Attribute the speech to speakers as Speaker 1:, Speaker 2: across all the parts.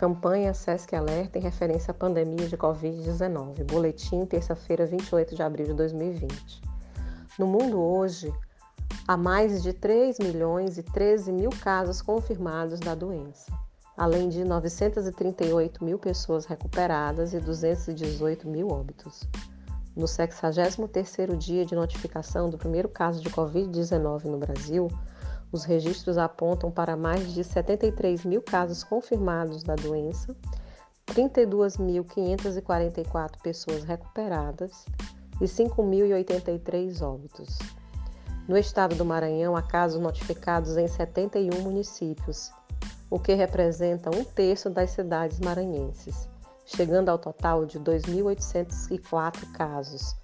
Speaker 1: Campanha SESC Alerta em referência à pandemia de Covid-19. Boletim, terça-feira, 28 de abril de 2020. No mundo hoje, há mais de 3 milhões e 13 mil casos confirmados da doença, além de 938 mil pessoas recuperadas e 218 mil óbitos. No 63º dia de notificação do primeiro caso de Covid-19 no Brasil, os registros apontam para mais de 73 mil casos confirmados da doença, 32.544 pessoas recuperadas e 5.083 óbitos. No estado do Maranhão, há casos notificados em 71 municípios, o que representa um terço das cidades maranhenses, chegando ao total de 2.804 casos,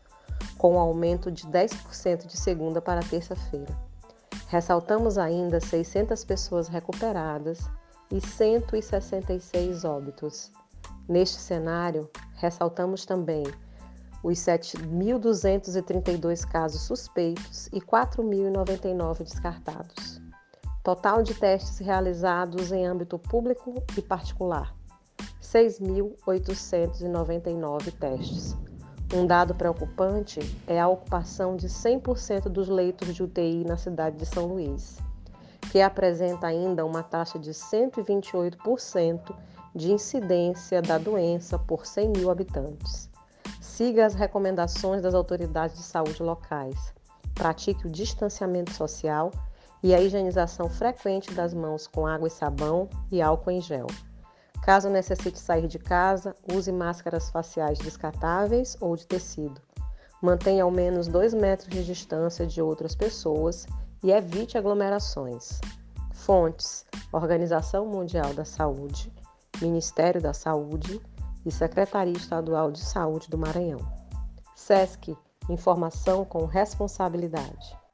Speaker 1: com um aumento de 10% de segunda para terça-feira. Ressaltamos ainda 600 pessoas recuperadas e 166 óbitos. Neste cenário, ressaltamos também os 7.232 casos suspeitos e 4.099 descartados. Total de testes realizados em âmbito público e particular: 6.899 testes um dado preocupante é a ocupação de 100% dos leitos de UTI na cidade de São Luís, que apresenta ainda uma taxa de 128% de incidência da doença por 100 mil habitantes. Siga as recomendações das autoridades de saúde locais. Pratique o distanciamento social e a higienização frequente das mãos com água e sabão e álcool em gel. Caso necessite sair de casa, use máscaras faciais descartáveis ou de tecido. Mantenha ao menos 2 metros de distância de outras pessoas e evite aglomerações. Fontes: Organização Mundial da Saúde, Ministério da Saúde e Secretaria Estadual de Saúde do Maranhão. SESC Informação com responsabilidade.